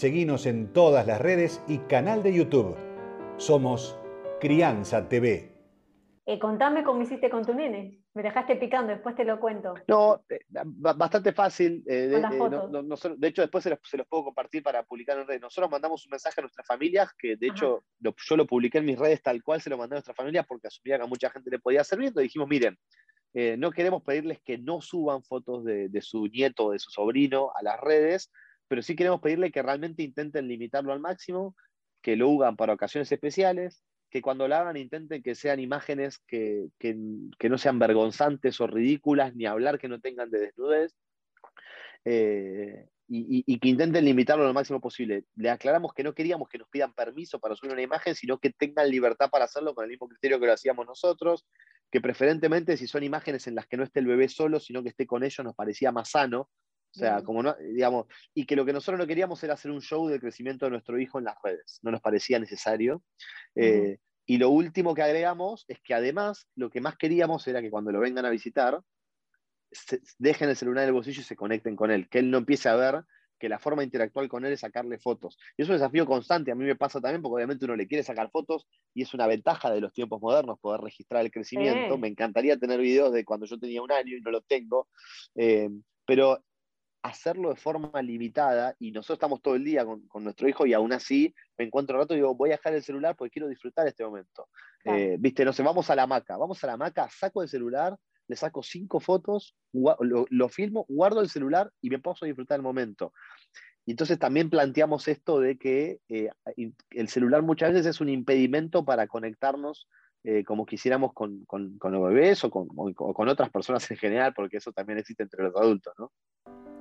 Seguinos en todas las redes y canal de YouTube. Somos Crianza TV. Eh, contame cómo hiciste con tu nene. Me dejaste picando, después te lo cuento. No, eh, bastante fácil. Eh, de, de, hecho, después se los, puedo compartir para publicar en redes. Nosotros mandamos un mensaje a nuestras familias, que de hecho yo lo publiqué en mis redes tal cual se lo mandé a nuestra familia porque asumía que a mucha gente le podía servir. Entonces dijimos, miren, no queremos pedirles que no suban fotos de, de su nieto o de su sobrino a las redes, pero sí queremos pedirle que realmente intenten limitarlo al máximo, que lo hagan para ocasiones especiales, que cuando lo hagan intenten que sean imágenes que, no sean vergonzantes o ridículas, ni hablar que no tengan de desnudez, eh, y, que intenten limitarlo lo máximo posible. Le aclaramos que no queríamos que nos pidan permiso para subir una imagen, sino que tengan libertad para hacerlo con el mismo criterio que lo hacíamos nosotros, que preferentemente si son imágenes en las que no esté el bebé solo, sino que esté con ellos, nos parecía más sano, o sea, como no, digamos, y que lo que nosotros no queríamos era hacer un show de crecimiento de nuestro hijo en las redes, no nos parecía necesario. Eh, y lo último que agregamos es que además lo que más queríamos era que cuando lo vengan a visitar, dejen el celular en el bolsillo y se conecten con él, que él no empiece a ver que la forma de interactuar con él es sacarle fotos. Y es un desafío constante, a mí me pasa también porque obviamente uno le quiere sacar fotos y es una ventaja de los tiempos modernos poder registrar el crecimiento. Me encantaría tener videos de cuando yo tenía un año y no lo tengo, eh, pero hacerlo de forma limitada y nosotros estamos todo el día con, nuestro hijo y aún así me encuentro un rato y digo, voy a dejar el celular porque quiero disfrutar este momento. Eh, viste, no sé, vamos a la hamaca, vamos a la hamaca, saco el celular, le saco cinco fotos, lo, filmo, guardo el celular y me paso a disfrutar el momento. Y entonces también planteamos esto de que eh, el celular muchas veces es un impedimento para conectarnos eh, como quisiéramos con, con, los bebés o con, o con otras personas en general, porque eso también existe entre los adultos, ¿no?